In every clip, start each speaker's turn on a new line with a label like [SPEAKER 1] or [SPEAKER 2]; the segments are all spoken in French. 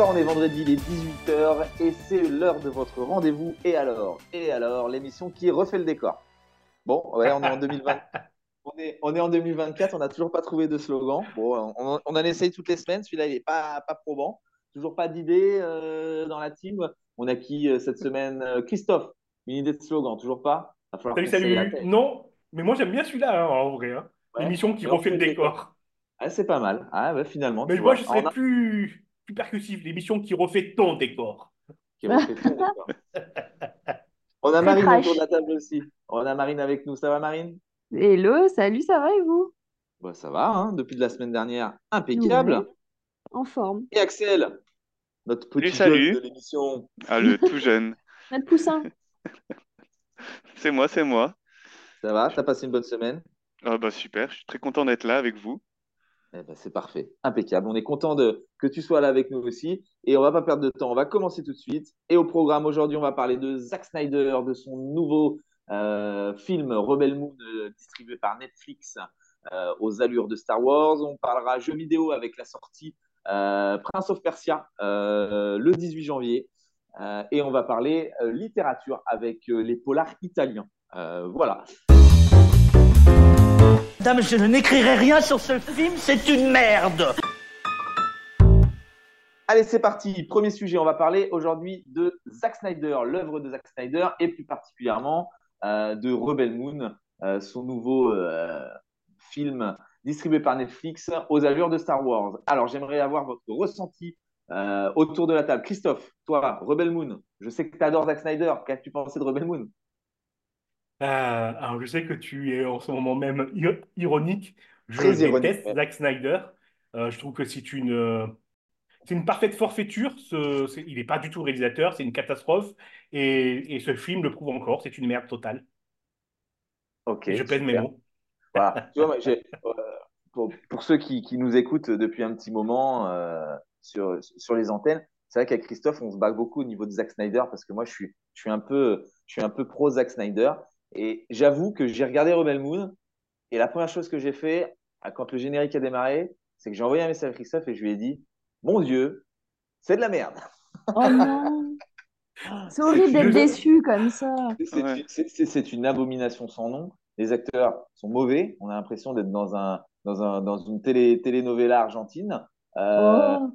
[SPEAKER 1] Bonsoir, on est vendredi, les 18h et c'est l'heure de votre rendez-vous. Et alors Et alors, l'émission qui refait le décor. Bon, ouais, on est en 2020. On est, on est en 2024, on n'a toujours pas trouvé de slogan. Bon, on, on en essaye toutes les semaines, celui-là il n'est pas, pas probant. Toujours pas d'idée euh, dans la team. On a qui euh, cette semaine euh, Christophe, une idée de slogan, toujours pas?
[SPEAKER 2] Salut, salut. Non, mais moi j'aime bien celui-là hein, en vrai. Hein.
[SPEAKER 1] Ouais.
[SPEAKER 2] L'émission qui refait le décor.
[SPEAKER 1] Ah, c'est pas mal. Ah, finalement.
[SPEAKER 2] Mais moi
[SPEAKER 1] vois.
[SPEAKER 2] je serais
[SPEAKER 1] a-
[SPEAKER 2] plus, plus percussif. L'émission qui refait ton décor.
[SPEAKER 1] qui refait tout le décor. On a Marine autour de la table aussi. On a Marine avec nous. Ça va, Marine?
[SPEAKER 3] Hello, salut, ça va et vous?
[SPEAKER 1] Bah, Ça va, hein, depuis de la semaine dernière. Impeccable.
[SPEAKER 3] En forme.
[SPEAKER 1] Et Axel, notre petit
[SPEAKER 4] Salut,
[SPEAKER 1] jeune
[SPEAKER 4] salut.
[SPEAKER 1] de l'émission.
[SPEAKER 4] Ah, le tout jeune.
[SPEAKER 3] Notre poussin.
[SPEAKER 4] C'est moi, c'est moi.
[SPEAKER 1] Ça va T'as passé une bonne semaine?
[SPEAKER 4] Ah bah super, je suis très content d'être là avec vous.
[SPEAKER 1] Eh ben, c'est parfait, impeccable. On est content de, que tu sois là avec nous aussi. Et on va pas perdre de temps, on va commencer tout de suite. Et au programme aujourd'hui, on va parler de Zack Snyder, de son nouveau euh, film Rebel Moon, euh, distribué par Netflix euh, aux allures de Star Wars. On parlera jeux vidéo avec la sortie Prince of Persia le 18 janvier. Et on va parler littérature avec les polars italiens. Voilà.
[SPEAKER 5] Dame, je n'écrirai rien sur ce film, c'est une merde.
[SPEAKER 1] Allez, c'est parti. Premier sujet, on va parler aujourd'hui de Zack Snyder, l'œuvre de Zack Snyder, et plus particulièrement euh, de Rebel Moon, euh, son nouveau euh, film distribué par Netflix aux allures de Star Wars. Alors, j'aimerais avoir votre ressenti autour de la table. Christophe, toi, Rebel Moon, je sais que tu adores Zack Snyder. Qu'as-tu pensé de Rebel Moon?
[SPEAKER 2] Euh, alors je sais que tu es en ce moment même ir- ironique. Je
[SPEAKER 1] Très ironique,
[SPEAKER 2] déteste. Zack Snyder. Euh, je trouve que c'est une, euh, c'est une parfaite forfaiture. Ce, c'est- il n'est pas du tout réalisateur, c'est une catastrophe. Et, et ce film le prouve encore, c'est une merde totale.
[SPEAKER 1] Ok.
[SPEAKER 2] Et je pèse mes
[SPEAKER 1] super.
[SPEAKER 2] mots.
[SPEAKER 1] Voilà. Tu vois, moi, j'ai- euh, pour, pour ceux qui, qui nous écoutent depuis un petit moment euh, sur, sur les antennes, c'est vrai qu'avec Christophe, on se bat beaucoup au niveau de Zack Snyder parce que moi, je suis, je suis un peu, je suis un peu pro Zack Snyder. Et j'avoue que j'ai regardé Rebel Moon et la première chose que j'ai fait quand le générique a démarré, c'est que j'ai envoyé un message à Christophe et je lui ai dit Mon Dieu, c'est de la merde.
[SPEAKER 3] Oh non. C'est horrible d'être déçu comme ça.
[SPEAKER 1] C'est
[SPEAKER 4] Ouais.
[SPEAKER 1] une abomination sans nom. Les acteurs sont mauvais. On a l'impression d'être dans, un, dans, un, dans une télé, telenovela argentine. Euh,
[SPEAKER 3] Oh.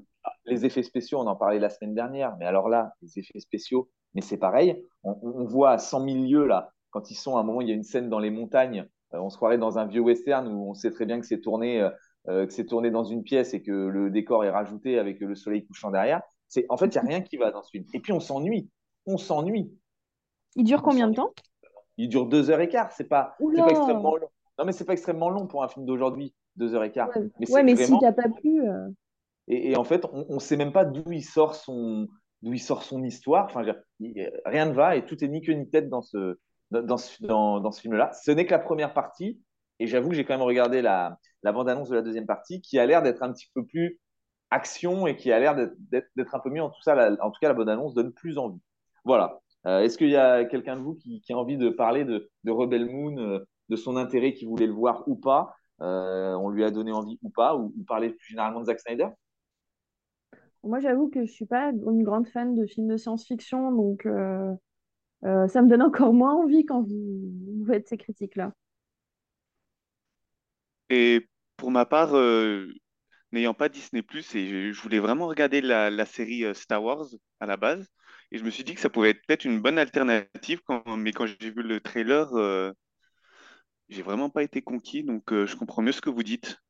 [SPEAKER 1] les effets spéciaux, on en parlait la semaine dernière, mais alors là, les effets spéciaux, mais c'est pareil. On, on voit à 100 000 lieues, là, quand ils sont à un moment, il y a une scène dans les montagnes, euh, on se croirait dans un vieux western où on sait très bien que c'est tourné, euh, euh, que c'est tourné dans une pièce et que le décor est rajouté avec le soleil couchant derrière. C'est, en fait, il n'y a rien qui va dans ce film. Et puis, on s'ennuie. On s'ennuie.
[SPEAKER 3] Il dure
[SPEAKER 1] On
[SPEAKER 3] combien de temps?
[SPEAKER 1] Il dure deux heures et quart. C'est pas, pas extrêmement long. Non, mais c'est pas extrêmement long pour un film d'aujourd'hui, deux heures et quart.
[SPEAKER 3] Ouais,
[SPEAKER 1] Mais
[SPEAKER 3] ouais, mais si
[SPEAKER 1] vraiment.
[SPEAKER 3] t'as pas pu. euh,
[SPEAKER 1] Et, et en fait, on ne sait même pas d'où il sort son, d'où il sort son histoire. Enfin, je veux dire, il- rien ne va et tout est ni queue ni tête dans ce, dans, ce, film-là. Ce n'est que la première partie. Et j'avoue que j'ai quand même regardé la, bande-annonce de la deuxième partie qui a l'air d'être un petit peu plus action et qui a l'air d'être- un peu mieux. En tout, ça, en tout cas, la bande-annonce donne plus envie. Voilà. Euh, Est-ce qu'il y a quelqu'un de vous qui, a envie de parler de, de Rebel Moon, euh, de son intérêt, qui voulait le voir ou pas Euh, On lui a donné envie ou pas Ou, ou parler plus généralement de Zack Snyder?
[SPEAKER 3] Moi, j'avoue que je suis pas une grande fan de films de science-fiction, donc euh, ça me donne encore moins envie quand vous, vous faites ces critiques-là.
[SPEAKER 4] Et pour ma part, euh, n'ayant pas Disney+, et je, je voulais vraiment regarder la, la série euh, Star Wars à la base, et je me suis dit que ça pouvait être peut-être une bonne alternative, quand- mais quand j'ai vu le trailer, euh, j'ai vraiment pas été conquis, donc euh, je comprends mieux ce que vous dites.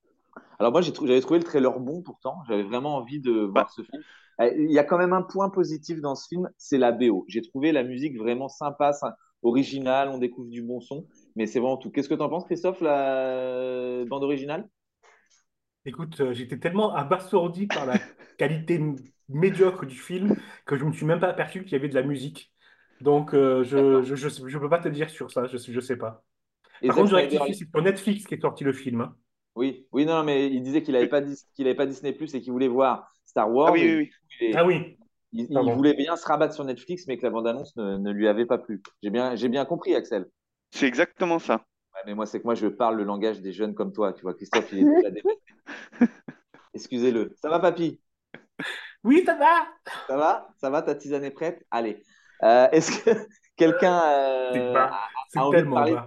[SPEAKER 1] Alors moi, j'avais trouvé le trailer bon pourtant. J'avais vraiment envie de
[SPEAKER 4] Bah,
[SPEAKER 1] voir ce film. Euh, Il y a quand même un point positif dans ce film, c'est la BO. J'ai trouvé la musique vraiment sympa, sy- originale, on découvre du bon son, mais c'est vraiment tout. Qu'est-ce que tu en penses, Christophe, la bande originale?
[SPEAKER 2] Écoute, euh, j'étais tellement abasourdi par la qualité médiocre du film que je ne me suis même pas aperçu qu'il y avait de la musique. Donc, euh, je
[SPEAKER 1] D'accord.
[SPEAKER 2] je, je, je peux pas te dire sur ça, je, je sais pas.
[SPEAKER 1] Et
[SPEAKER 2] Par contre, je rectifie, c'est sur Netflix qui est sorti le film. hein.
[SPEAKER 1] oui, oui, non, mais il disait qu'il n'avait pas, Dis- qu'il avait pas Disney Plus et qu'il voulait voir Star
[SPEAKER 4] Ah
[SPEAKER 1] Wars
[SPEAKER 4] oui,
[SPEAKER 1] et
[SPEAKER 4] oui, oui.
[SPEAKER 1] il,
[SPEAKER 2] Ah oui,
[SPEAKER 1] il- il
[SPEAKER 2] pardon.
[SPEAKER 1] voulait bien se rabattre sur Netflix, mais que la bande-annonce ne, ne lui avait pas plu. J'ai bien, j'ai bien compris, Axel.
[SPEAKER 4] C'est exactement ça.
[SPEAKER 1] Ouais, mais moi, c'est que moi, je parle le langage des jeunes comme toi. Tu vois, Christophe, il est déjà. Excusez-le. Ça va, papy?
[SPEAKER 2] Oui, ça va.
[SPEAKER 1] Ça va? Ça va Ta tisane est prête? Allez. Euh, Est-ce que quelqu'un
[SPEAKER 2] C'est
[SPEAKER 1] euh, a, a envie parler,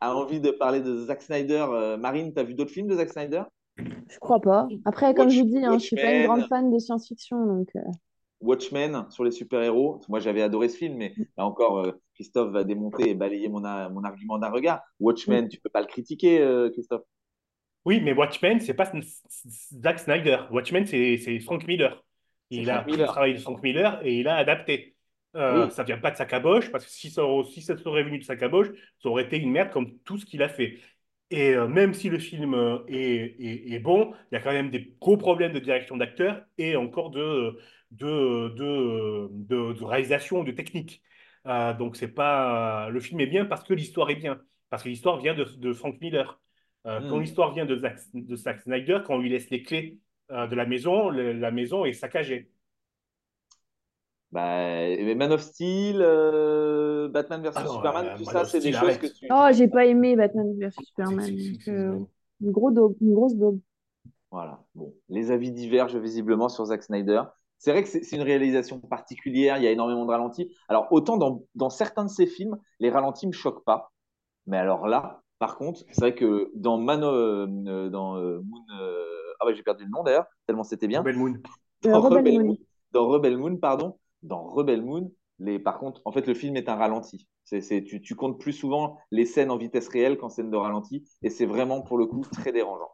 [SPEAKER 1] a envie de parler de Zack Snyder Euh, Marine, t'as vu d'autres films de Zack Snyder?
[SPEAKER 3] Je crois pas. Après, comme
[SPEAKER 1] Watch-
[SPEAKER 3] je vous dis, hein, je suis pas une
[SPEAKER 1] Watchmen.
[SPEAKER 3] grande fan de science-fiction, donc euh,
[SPEAKER 1] Watchmen sur les super-héros. Moi, j'avais adoré ce film, mais là encore, euh, Christophe va démonter et balayer mon, a- mon argument d'un regard. Watchmen, tu peux pas le critiquer, euh, Christophe?
[SPEAKER 2] Oui, mais Watchmen, c'est pas Zack Snyder. Watchmen, c'est c'est Frank Miller. Il a
[SPEAKER 1] Miller.
[SPEAKER 2] le travail de Frank Miller et il a adapté. Euh,
[SPEAKER 1] Oui.
[SPEAKER 2] Ça vient pas de sa caboche, parce que si ça, si ça serait venu de sa caboche, ça aurait été une merde comme tout ce qu'il a fait. Et euh, même si le film euh, est, est- est bon, il y a quand même des gros problèmes de direction d'acteur et encore de, de, de, de- de réalisation, de technique. Euh, donc c'est pas le film est bien parce que l'histoire est bien, parce que l'histoire vient de, de Frank Miller. Euh, Quand l'histoire vient de Zack, de Zack Snyder, quand on lui laisse les clés de la maison, le- la maison est saccagée.
[SPEAKER 1] Bah, Man of Steel, euh, Batman vs
[SPEAKER 2] Ah
[SPEAKER 1] Superman,
[SPEAKER 2] euh,
[SPEAKER 1] tout
[SPEAKER 2] Man
[SPEAKER 1] ça, c'est des choses
[SPEAKER 2] arrête.
[SPEAKER 1] que tu.
[SPEAKER 3] Oh, j'ai pas aimé Batman vs Superman.
[SPEAKER 2] c'est-
[SPEAKER 3] donc,
[SPEAKER 2] c'est-
[SPEAKER 3] euh, une, gros daube, une grosse daube.
[SPEAKER 1] Voilà. Bon, les avis divergent visiblement sur Zack Snyder. C'est vrai que c'est c'est une réalisation particulière, il y a énormément de ralentis. Alors, autant dans, dans certains de ses films, les ralentis me choquent pas. Mais alors là, par contre, c'est vrai que dans Man, euh, dans euh, Moon, euh, ah ouais, j'ai perdu le nom d'ailleurs, tellement c'était bien.
[SPEAKER 2] Rebel Moon.
[SPEAKER 3] Euh,
[SPEAKER 1] Dans
[SPEAKER 3] Rebel
[SPEAKER 1] Rebel
[SPEAKER 3] Moon.
[SPEAKER 1] Moon, dans Rebel Moon, pardon, dans Rebel Moon, les, par contre, en fait, le film est un ralenti. C'est, c'est, tu, tu comptes plus souvent les scènes en vitesse réelle qu'en scène de ralenti, et c'est vraiment pour le coup très dérangeant.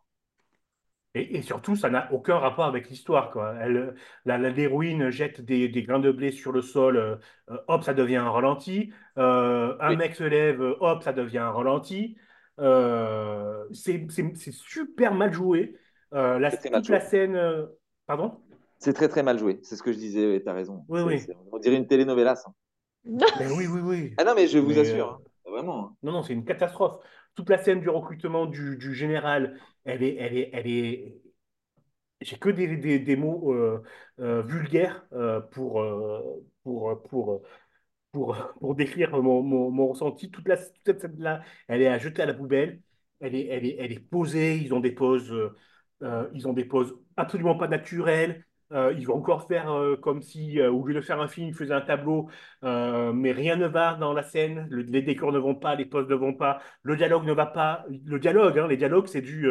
[SPEAKER 2] Et, et surtout, ça n'a aucun rapport avec l'histoire, quoi. Elle, la, la- l'héroïne jette des, des grains de blé sur le sol, euh, euh, hop, ça devient un ralenti. Euh, un
[SPEAKER 1] Oui.
[SPEAKER 2] mec se lève, hop, ça devient un ralenti. Euh, c'est, c'est- c'est super mal joué. La, toute la scène. Pardon?
[SPEAKER 1] C'est très très mal joué, c'est ce que je disais, et t'as raison.
[SPEAKER 2] Oui, oui.
[SPEAKER 1] on dirait une telenovela, ça.
[SPEAKER 2] Mais oui, oui, oui.
[SPEAKER 1] Ah non, mais je vous
[SPEAKER 2] Mais,
[SPEAKER 1] assure,
[SPEAKER 2] euh,
[SPEAKER 1] hein, vraiment. hein.
[SPEAKER 2] Non, non, c'est une catastrophe. Toute la scène du recrutement du, du général, elle est, elle est, elle est. J'ai que des, des, des mots euh, euh, vulgaires euh, pour, euh, pour, pour, pour, pour décrire mon, mon, mon ressenti. Toute, la, toute cette scène-là, elle est à jeter à la poubelle. Elle est, elle est, elle est posée. Ils ont des poses, ils ont des poses absolument pas naturelles. Euh, ils vont encore faire euh, comme si, euh, au lieu de faire un film, ils faisaient un tableau, euh, mais rien ne va dans la scène. Le- les décors ne vont pas, les poses ne vont pas, le dialogue ne va pas. Le dialogue, hein, les dialogues, c'est du,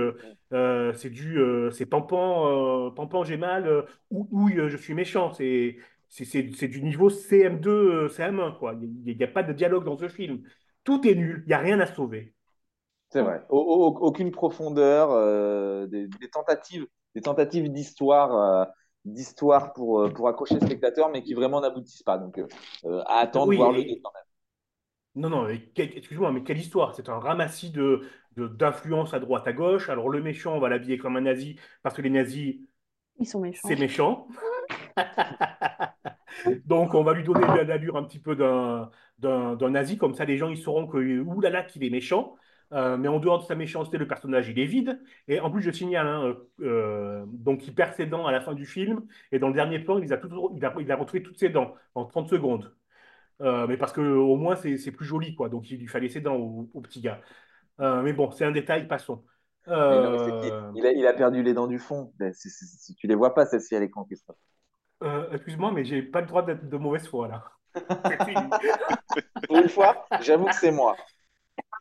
[SPEAKER 2] euh, c'est du, c'est pampan, pampan, j'ai mal, ou ouille, euh, je suis méchant. C'est, c'est, du niveau CM2, euh, CM1, quoi. Il n'y a, pas de dialogue dans ce film. Tout est nul, il n'y a rien à sauver.
[SPEAKER 1] C'est vrai. Au- au- aucune profondeur, des, des tentatives, des tentatives d'histoire, d'histoire pour, euh, pour accrocher le spectateur, mais qui vraiment n'aboutissent pas. Donc, euh, euh, à attendre,
[SPEAKER 2] Oui,
[SPEAKER 1] voir le
[SPEAKER 2] et-
[SPEAKER 1] deux quand même.
[SPEAKER 2] Non, non, excuse-moi, mais quelle histoire? C'est un ramassis de, de, d'influences à droite, à gauche. Alors, le méchant, on va l'habiller comme un nazi, parce que les nazis,
[SPEAKER 3] Ils sont méchants.
[SPEAKER 2] c'est méchant. Donc, on va lui donner l'allure un petit peu d'un, d'un, d'un nazi, comme ça les gens ils sauront que, oulala, qu'il est méchant. Euh, mais en dehors de sa méchanceté, le personnage il est vide. Et en plus, je signale, hein, euh, euh, donc il perd ses dents à la fin du film. Et dans le dernier plan, il, les a, tout- il, a, il a retrouvé toutes ses dents en 30 secondes. Euh, mais parce que au moins c'est plus joli, quoi. Donc il lui fallait ses dents au, au petit gars. Euh, mais bon, c'est un détail, passons.
[SPEAKER 1] Non, il, a, il a perdu les dents du fond. Ben, c'est- tu les vois pas, celles-ci à l'écran, Christophe.
[SPEAKER 2] euh, excuse-moi, mais j'ai pas le droit d'être de mauvaise foi là.
[SPEAKER 1] Pour une fois, j'avoue que c'est moi.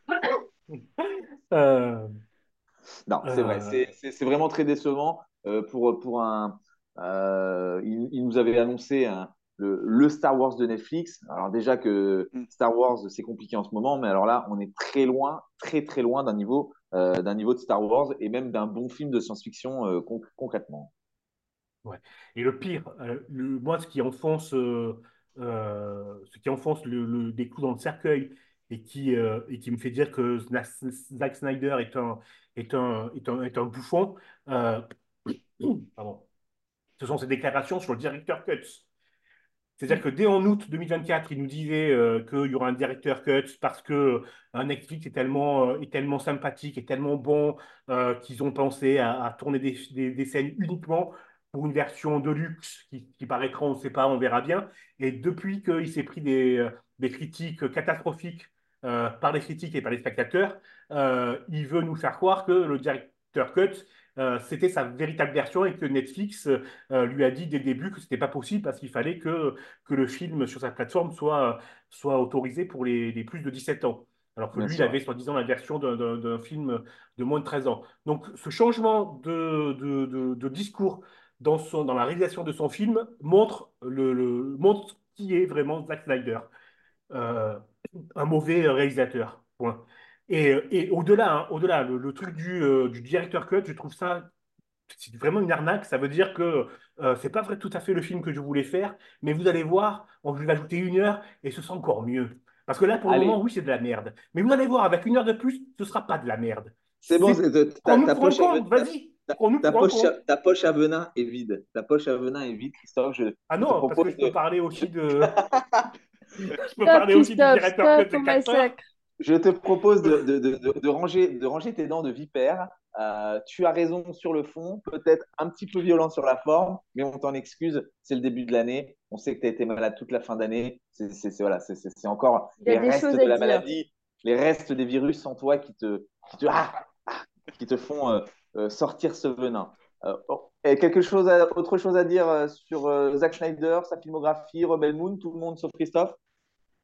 [SPEAKER 2] Euh,
[SPEAKER 1] Non, c'est vrai.
[SPEAKER 2] Euh.
[SPEAKER 1] C'est- vraiment très décevant euh, pour, pour un. euh, il, il nous avait annoncé un- le, le Star Wars de Netflix. Alors déjà que
[SPEAKER 4] Mm.
[SPEAKER 1] Star Wars c'est compliqué en ce moment, mais alors là on est très loin, très très loin d'un niveau euh, d'un niveau de Star Wars et même d'un bon film de science-fiction euh, con- concrètement.
[SPEAKER 2] Et le pire, euh, le- moi, ce qui enfonce, euh, euh, ce qui enfonce le, le- des clous dans le cercueil et qui, euh, et qui me fait dire que Zack Snyder est un, est un, est un, est un bouffon, euh, pardon, ce sont ses déclarations sur le directeur Cuts. C'est-à-dire que dès en août 2024, il nous disait euh, qu'il y aura un directeur cut parce que euh, Netflix est tellement, est tellement sympathique et tellement bon qu'ils ont pensé à, tourner des, des- scènes uniquement pour une version de luxe qui, qui paraîtra, on ne sait pas, on verra bien. Et depuis qu'il s'est pris des, des critiques catastrophiques euh, par les critiques et par les spectateurs, euh, il veut nous faire croire que le directeur cut euh, c'était sa véritable version et que Netflix lui a dit dès le début que c'était pas possible parce qu'il fallait que, que le film sur sa plateforme soit, soit autorisé pour les, les plus de 17 ans. Alors que
[SPEAKER 1] Bien
[SPEAKER 2] lui, il avait soi-disant la version d'un- film de moins de 13 ans. Donc ce changement de, de, de- de discours dans, son, dans la réalisation de son film montre, le, le- montre qui est vraiment Zack Snyder. Euh, un mauvais réalisateur. Point. Et, et au-delà, hein, au-delà, le, le truc du, euh, du director cut, je trouve ça c'est vraiment une arnaque. Ça veut dire que euh, c'est pas vrai tout à fait le film que je voulais faire, mais vous allez voir, on va ajouter une heure et ce sera encore mieux. Parce que là, pour le
[SPEAKER 1] Allez.
[SPEAKER 2] moment, oui, c'est de la merde. Mais vous allez voir, avec une heure de plus, ce sera pas de la merde.
[SPEAKER 1] C'est bon, ta, poche
[SPEAKER 2] vas-y.
[SPEAKER 1] ta- poche à- venin est vide. Ta poche à venin est vide, Christophe. Je,
[SPEAKER 2] Ah
[SPEAKER 1] je
[SPEAKER 2] non, parce que je peux parler aussi de. je peux
[SPEAKER 3] Stop,
[SPEAKER 2] parler aussi du directeur
[SPEAKER 3] stop
[SPEAKER 2] cut
[SPEAKER 3] au
[SPEAKER 2] de 4 heures.
[SPEAKER 3] massacre.
[SPEAKER 1] Je te propose de, de- de- de- de ranger, de ranger tes dents de vipère. Euh, tu as raison sur le fond, peut-être un petit peu violent sur la forme, mais on t'en excuse. C'est le début de l'année. On sait que tu as été malade toute la fin d'année. C'est voilà, c'est- c'est- c'est encore les restes de la
[SPEAKER 3] dire.
[SPEAKER 1] maladie, les restes des virus en toi qui te, qui te, ah, ah, qui te font euh, euh, sortir ce venin. Euh, bon. Et quelque chose à- autre chose à dire sur euh, Zack Schneider, sa filmographie, Rebel Moon, tout le monde sauf Christophe?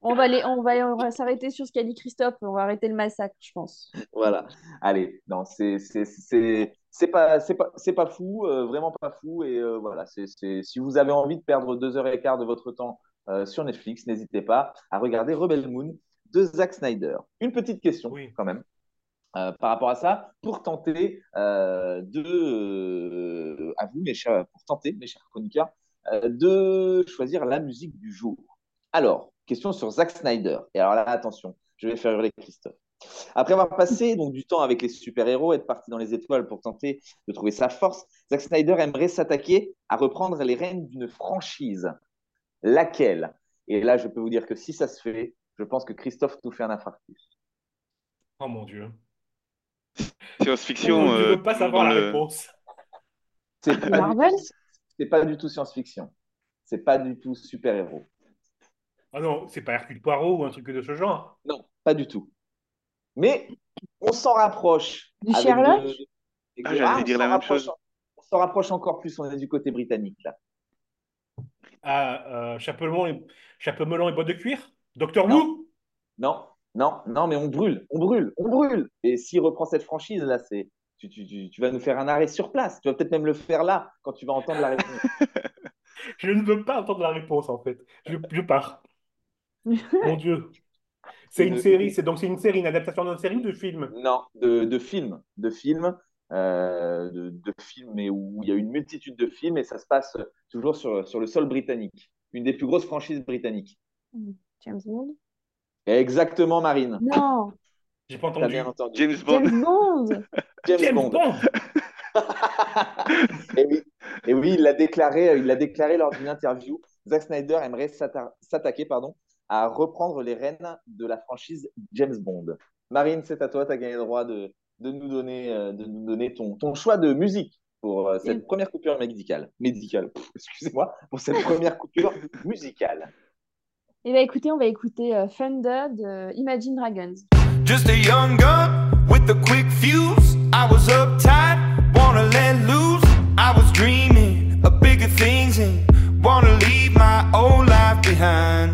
[SPEAKER 3] On va, les, on va, on va s'arrêter sur ce qu'a dit Christophe. On va arrêter le massacre, je pense.
[SPEAKER 1] Voilà. Allez, non, c'est c'est c'est c'est pas c'est pas c'est pas fou, euh, vraiment pas fou. Et euh, voilà, c'est c'est si vous avez envie de perdre deux heures et quart de votre temps euh, sur Netflix, n'hésitez pas à regarder Rebel Moon de Zack Snyder. Une petite question
[SPEAKER 2] Oui.
[SPEAKER 1] quand même. euh, par rapport à ça, pour tenter euh, de, euh, à vous, mes chers, pour tenter, mes chers chroniqueurs, euh, de choisir la musique du jour. Alors, question sur Zack Snyder. Et alors là, attention, je vais faire hurler Christophe. Après avoir passé donc du temps avec les super-héros, être parti dans les étoiles pour tenter de trouver sa force, Zack Snyder aimerait s'attaquer à reprendre les rênes d'une franchise. Laquelle? Et là, je peux vous dire que si ça se fait, je pense que Christophe nous fait un infarctus.
[SPEAKER 2] Oh mon Dieu.
[SPEAKER 4] Science-fiction.
[SPEAKER 2] je ne veux pas savoir la
[SPEAKER 4] le-
[SPEAKER 2] réponse.
[SPEAKER 1] C'est pas, du
[SPEAKER 3] Marvel?
[SPEAKER 1] tout- c'est pas du tout science-fiction. C'est pas du tout super-héros.
[SPEAKER 2] Ah non, c'est pas Hercule Poirot ou un truc de ce genre.
[SPEAKER 1] Non, pas du tout. Mais on s'en rapproche.
[SPEAKER 3] Du
[SPEAKER 1] avec
[SPEAKER 3] Sherlock
[SPEAKER 1] de- de-
[SPEAKER 4] Ah, j'allais
[SPEAKER 1] on
[SPEAKER 4] dire
[SPEAKER 1] s'en
[SPEAKER 4] la même.
[SPEAKER 1] On s'en rapproche encore plus, on est du côté britannique là.
[SPEAKER 2] Ah, euh, chapeau melon et, chapeau et boîte de cuir? Docteur. Who?
[SPEAKER 1] Non, non, non, mais on brûle, on brûle, on brûle. Et s'il reprend cette franchise là, c'est tu, tu, tu, tu vas nous faire un arrêt sur place. Tu vas peut-être même le faire là quand tu vas entendre la réponse.
[SPEAKER 2] Je ne veux pas entendre la réponse en fait. Je, je pars. Mon Dieu. C'est une série, c'est donc c'est une série, une adaptation d'une série ou de film?
[SPEAKER 1] Non, de, de films, de films, euh, de, de films, mais où il y a une multitude de films et ça se passe toujours sur, sur le sol britannique. Une des plus grosses franchises britanniques.
[SPEAKER 3] James Bond?
[SPEAKER 1] Exactement, Marine.
[SPEAKER 3] Non,
[SPEAKER 2] J'ai pas
[SPEAKER 1] T'as
[SPEAKER 2] entendu.
[SPEAKER 1] bien entendu.
[SPEAKER 4] James Bond.
[SPEAKER 3] James Bond
[SPEAKER 1] James,
[SPEAKER 2] James
[SPEAKER 1] Bond.
[SPEAKER 2] Bond
[SPEAKER 1] Et oui, et oui, il l'a déclaré, il l'a déclaré lors d'une interview. Zack Snyder aimerait s'atta- s'attaquer, pardon, à reprendre les rênes de la franchise James Bond. Marine, c'est à toi, tu as gagné le droit de, de nous donner, euh, de nous donner ton, ton choix de musique pour euh, cette première coupure médicale. Médicale, excusez-moi, pour cette première coupure musicale.
[SPEAKER 3] Eh bien, écoutez, on va écouter euh, Thunder de Imagine Dragons.
[SPEAKER 6] Just a young gun with a quick fuse. I was uptight, wanna let loose. I was dreaming of bigger things and wanna leave my old life behind.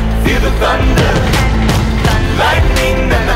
[SPEAKER 6] feel the thunder. Lightning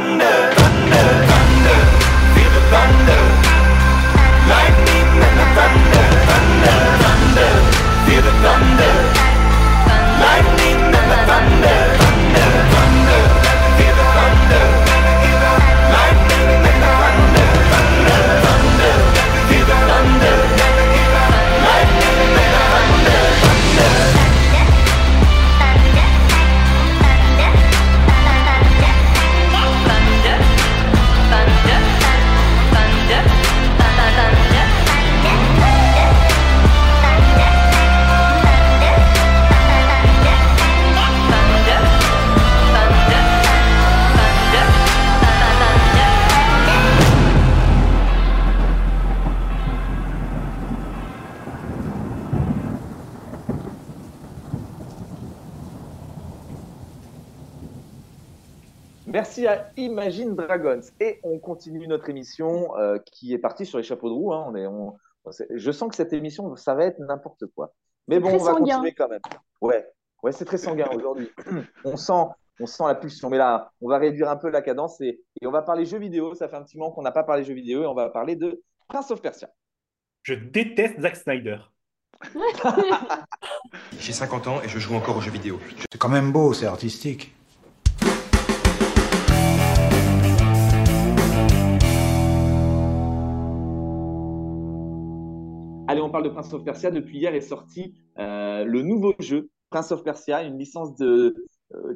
[SPEAKER 6] thunder, thunder,
[SPEAKER 1] Imagine Dragons. Et on continue notre émission euh, qui est partie sur les chapeaux de roue. hein. On est, on- c'est- je sens que cette émission, ça va être n'importe quoi. Mais bon, on va
[SPEAKER 3] sanguin.
[SPEAKER 1] continuer quand même. Ouais, ouais c'est très sanguin aujourd'hui. on sent, on sent la pulsion. Mais là, on va réduire un peu la cadence et, et on va parler jeux vidéo. Ça fait un petit moment qu'on n'a pas parlé jeux vidéo et on va parler de Prince of Persia.
[SPEAKER 2] Je déteste Zack Snyder.
[SPEAKER 7] J'ai 50 ans et je joue encore aux jeux vidéo.
[SPEAKER 8] C'est quand même beau, c'est artistique.
[SPEAKER 1] Allez, on parle de Prince of Persia. Depuis hier est sorti euh, le nouveau jeu, Prince of Persia, une licence euh,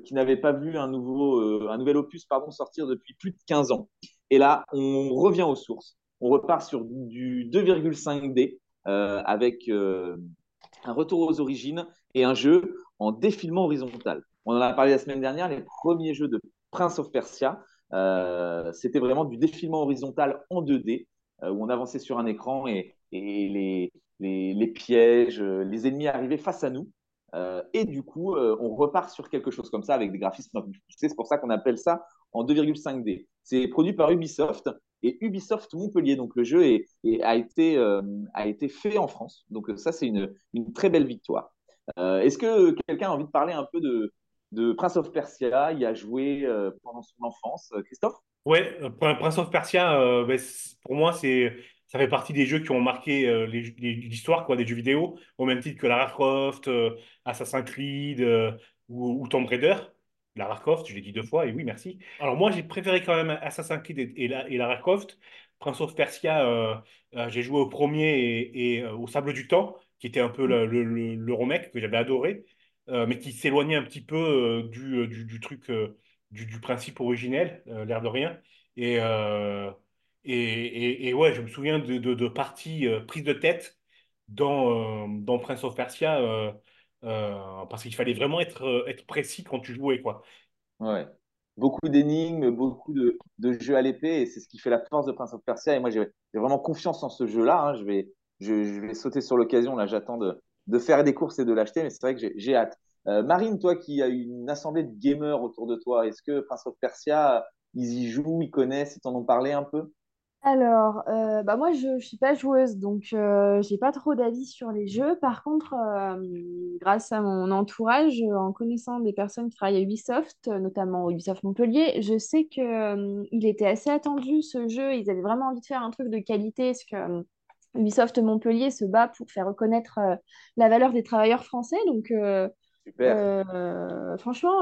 [SPEAKER 1] qui n'avait pas vu un, nouveau, euh, un nouvel opus sortir depuis plus de 15 ans. Et là, on revient aux sources. On repart sur du 2,5D euh, avec un retour aux origines et un jeu en défilement horizontal. On en a parlé la semaine dernière, les premiers jeux de Prince of Persia, c'était vraiment du défilement horizontal en 2D, euh, où on avançait sur un écran et, et les, les, les pièges, euh, les ennemis arrivaient face à nous. Euh, et du coup, euh, on repart sur quelque chose comme ça avec des graphismes. C'est pour ça qu'on appelle ça en 2,5D. C'est produit par Ubisoft et Ubisoft Montpellier. Donc le jeu est, est- a, été, a été fait en France. Donc ça, c'est une, une très belle victoire. Est-ce que quelqu'un a envie de parler un peu de, de Prince of Persia Il a joué pendant son enfance. Christophe?
[SPEAKER 2] Ouais, Prin- Prince of Persia, ben, pour moi, c'est, ça fait partie des jeux qui ont marqué euh, l'histoire quoi, des jeux vidéo, au même titre que Lara Croft, euh, Assassin's Creed euh, ou, Tomb Raider. Lara Croft, je l'ai dit deux fois, et oui, merci. Alors moi, j'ai préféré quand même Assassin's Creed et, et, la- et Lara Croft. Prince of Persia, j'ai joué au premier et, au Sable du Temps, qui était un peu le, le, que j'avais adoré, mais qui s'éloignait un petit peu du, truc, du, du principe originel, l'air de rien. Et, et, et, ouais, je me souviens de, parties euh, prises de tête dans, euh, Prince of Persia, euh, parce qu'il fallait vraiment être, précis quand tu jouais, quoi.
[SPEAKER 1] Ouais. Beaucoup d'énigmes, beaucoup de, jeux à l'épée, et c'est ce qui fait la force de Prince of Persia. Et moi, j'ai vraiment confiance en ce jeu-là. hein. Je, vais, je, vais sauter sur l'occasion. Là, j'attends de, de faire des courses et de l'acheter, mais c'est vrai que j'ai- hâte. Marine, toi qui as une assemblée de gamers autour de toi, est-ce que Prince of Persia, ils y jouent, ils connaissent, ils t'en ont parlé un peu?
[SPEAKER 3] Alors, euh, bah moi, je ne suis pas joueuse, donc euh, j'ai pas trop d'avis sur les jeux. Par contre, euh, grâce à mon entourage, euh, en connaissant des personnes qui travaillent à Ubisoft, notamment Ubisoft Montpellier, je sais que, euh, il était assez attendu, ce jeu. Ils avaient vraiment envie de faire un truc de qualité, parce que Ubisoft Montpellier se bat pour faire reconnaître la valeur des travailleurs français. Donc,
[SPEAKER 1] Super.
[SPEAKER 3] franchement,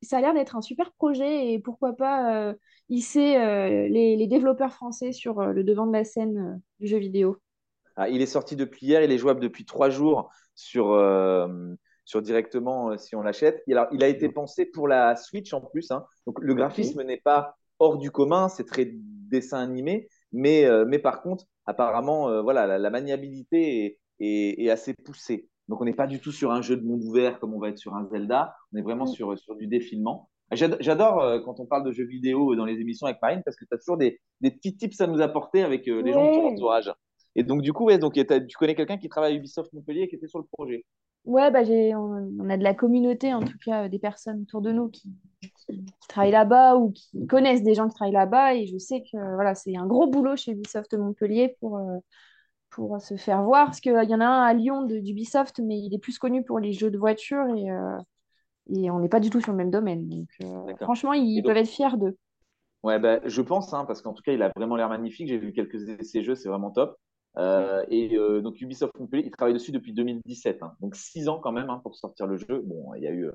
[SPEAKER 3] ça a l'air d'être un super projet et pourquoi pas hisser euh, les, les développeurs français sur euh, le devant de la scène euh, du jeu vidéo.
[SPEAKER 1] Ah, il est sorti depuis hier, il est jouable depuis trois jours sur, euh, sur directement euh, si on l'achète. Alors, il a été pensé pour la Switch en plus. hein. Donc, le graphisme n'est pas hors du commun, c'est très dessin animé, mais, euh, mais par contre, apparemment, voilà, la, la maniabilité est, est, est assez poussée. Donc, on n'est pas du tout sur un jeu de monde ouvert comme on va être sur un Zelda, on est vraiment
[SPEAKER 3] Mm.
[SPEAKER 1] sur, sur du défilement. J'ad- J'adore euh, quand on parle de jeux vidéo dans les émissions avec Marine parce que tu as toujours des, des petits tips à nous apporter avec euh, les gens de ton entourage. Et donc, du coup, ouais, donc, tu connais quelqu'un qui travaille à Ubisoft Montpellier et qui était sur le projet.
[SPEAKER 3] Ouais, bah j'ai, on, on a de la communauté, en tout cas, euh, des personnes autour de nous qui, qui, qui travaillent là-bas ou qui connaissent des gens qui travaillent là-bas. Et je sais que voilà, c'est un gros boulot chez Ubisoft Montpellier pour, euh, pour se faire voir. Parce qu'il y en a un à Lyon de- d'Ubisoft, mais il est plus connu pour les jeux de voiture. Et, euh, Et on n'est pas du tout sur le même domaine. Donc, euh, franchement, ils
[SPEAKER 1] donc-
[SPEAKER 3] peuvent être fiers d'eux.
[SPEAKER 1] Ouais, bah, je pense, hein, parce qu'en tout cas, il a vraiment l'air magnifique. J'ai vu quelques essais jeux, c'est vraiment top. Euh, et euh, donc, Ubisoft Montpellier, il travaille dessus depuis 2017. hein. donc, six ans quand même hein, pour sortir le jeu. Bon, il y a eu,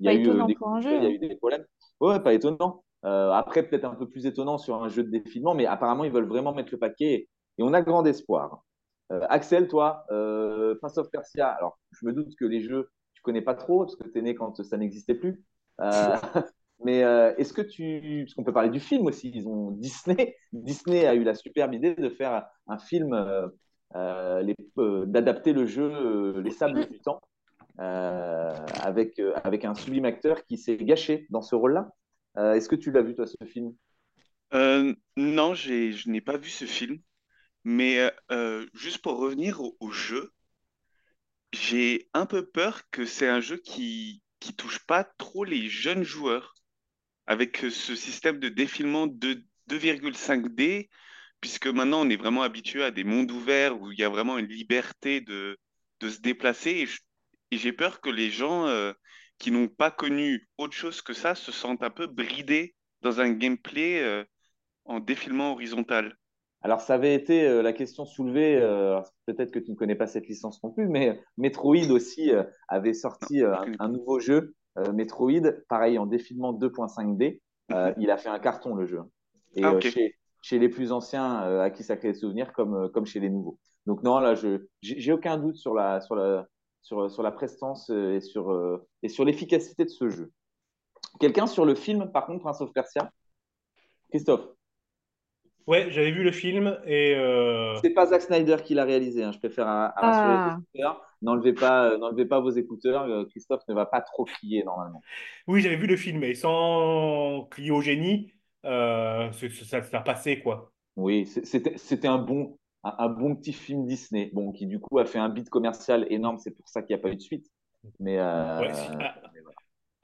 [SPEAKER 1] il y a
[SPEAKER 3] Pas
[SPEAKER 1] eu
[SPEAKER 3] étonnant
[SPEAKER 1] des
[SPEAKER 3] pour un jeu,
[SPEAKER 1] il y a eu des problèmes. Ouais, pas étonnant. Après, peut-être un peu plus étonnant sur un jeu de défilement, mais apparemment, ils veulent vraiment mettre le paquet et on a grand espoir. Axel, toi, Prince of Persia, alors je me doute que les jeux, connais pas trop parce que tu es né quand ça n'existait plus. Euh, mais euh, est-ce que tu. Parce qu'on peut parler du film aussi, ils ont Disney. Disney a eu la superbe idée de faire un film, euh, d'adapter le jeu euh, Les Sables du Temps euh, avec, euh, avec un sublime acteur qui s'est gâché dans ce rôle-là. Euh, est-ce que tu l'as vu, toi, ce film?
[SPEAKER 4] Euh, non, j'ai, je n'ai pas vu ce film, mais euh, juste pour revenir au, au jeu, j'ai un peu peur que c'est un jeu qui qui touche pas trop les jeunes joueurs avec euh, ce système de défilement de 2,5D, puisque maintenant on est vraiment habitué à des mondes ouverts où il y a vraiment une liberté de, de se déplacer, et j'ai peur que les gens euh, qui n'ont pas connu autre chose que ça se sentent un peu bridés dans un gameplay euh, en défilement horizontal.
[SPEAKER 1] Alors, ça avait été euh, la question soulevée, euh, peut-être que tu ne connais pas cette licence non plus, mais Metroid aussi euh, avait sorti euh, un, nouveau jeu, euh, Metroid, pareil en défilement 2.5D. Euh, il a fait un carton, le jeu. Et
[SPEAKER 4] Ah,
[SPEAKER 1] euh, chez, chez les plus anciens, euh, à qui ça crée des souvenirs, comme, euh, comme chez les nouveaux. Donc, non, là, je j'ai aucun doute sur la, sur la, sur, sur la prestance euh, et sur, euh, et sur l'efficacité de ce jeu. Quelqu'un sur le film, par contre, Prince of Persia? Christophe?
[SPEAKER 2] Ouais, j'avais vu le film et euh,
[SPEAKER 1] C'est pas Zack Snyder qui l'a réalisé, hein. je préfère à, à rassurer
[SPEAKER 3] Ah.
[SPEAKER 1] les écouteurs. N'enlevez pas, euh, n'enlevez pas vos écouteurs, euh, Christophe ne va pas trop crier normalement.
[SPEAKER 2] oui, j'avais vu le film et sans crier au génie, euh, ça, ça passait quoi.
[SPEAKER 1] Oui, c'était un bon, un, un bon petit film Disney, bon, qui du coup a fait un beat commercial énorme, c'est pour ça qu'il n'y a pas eu de suite. Mais, euh,
[SPEAKER 2] Ouais, ah.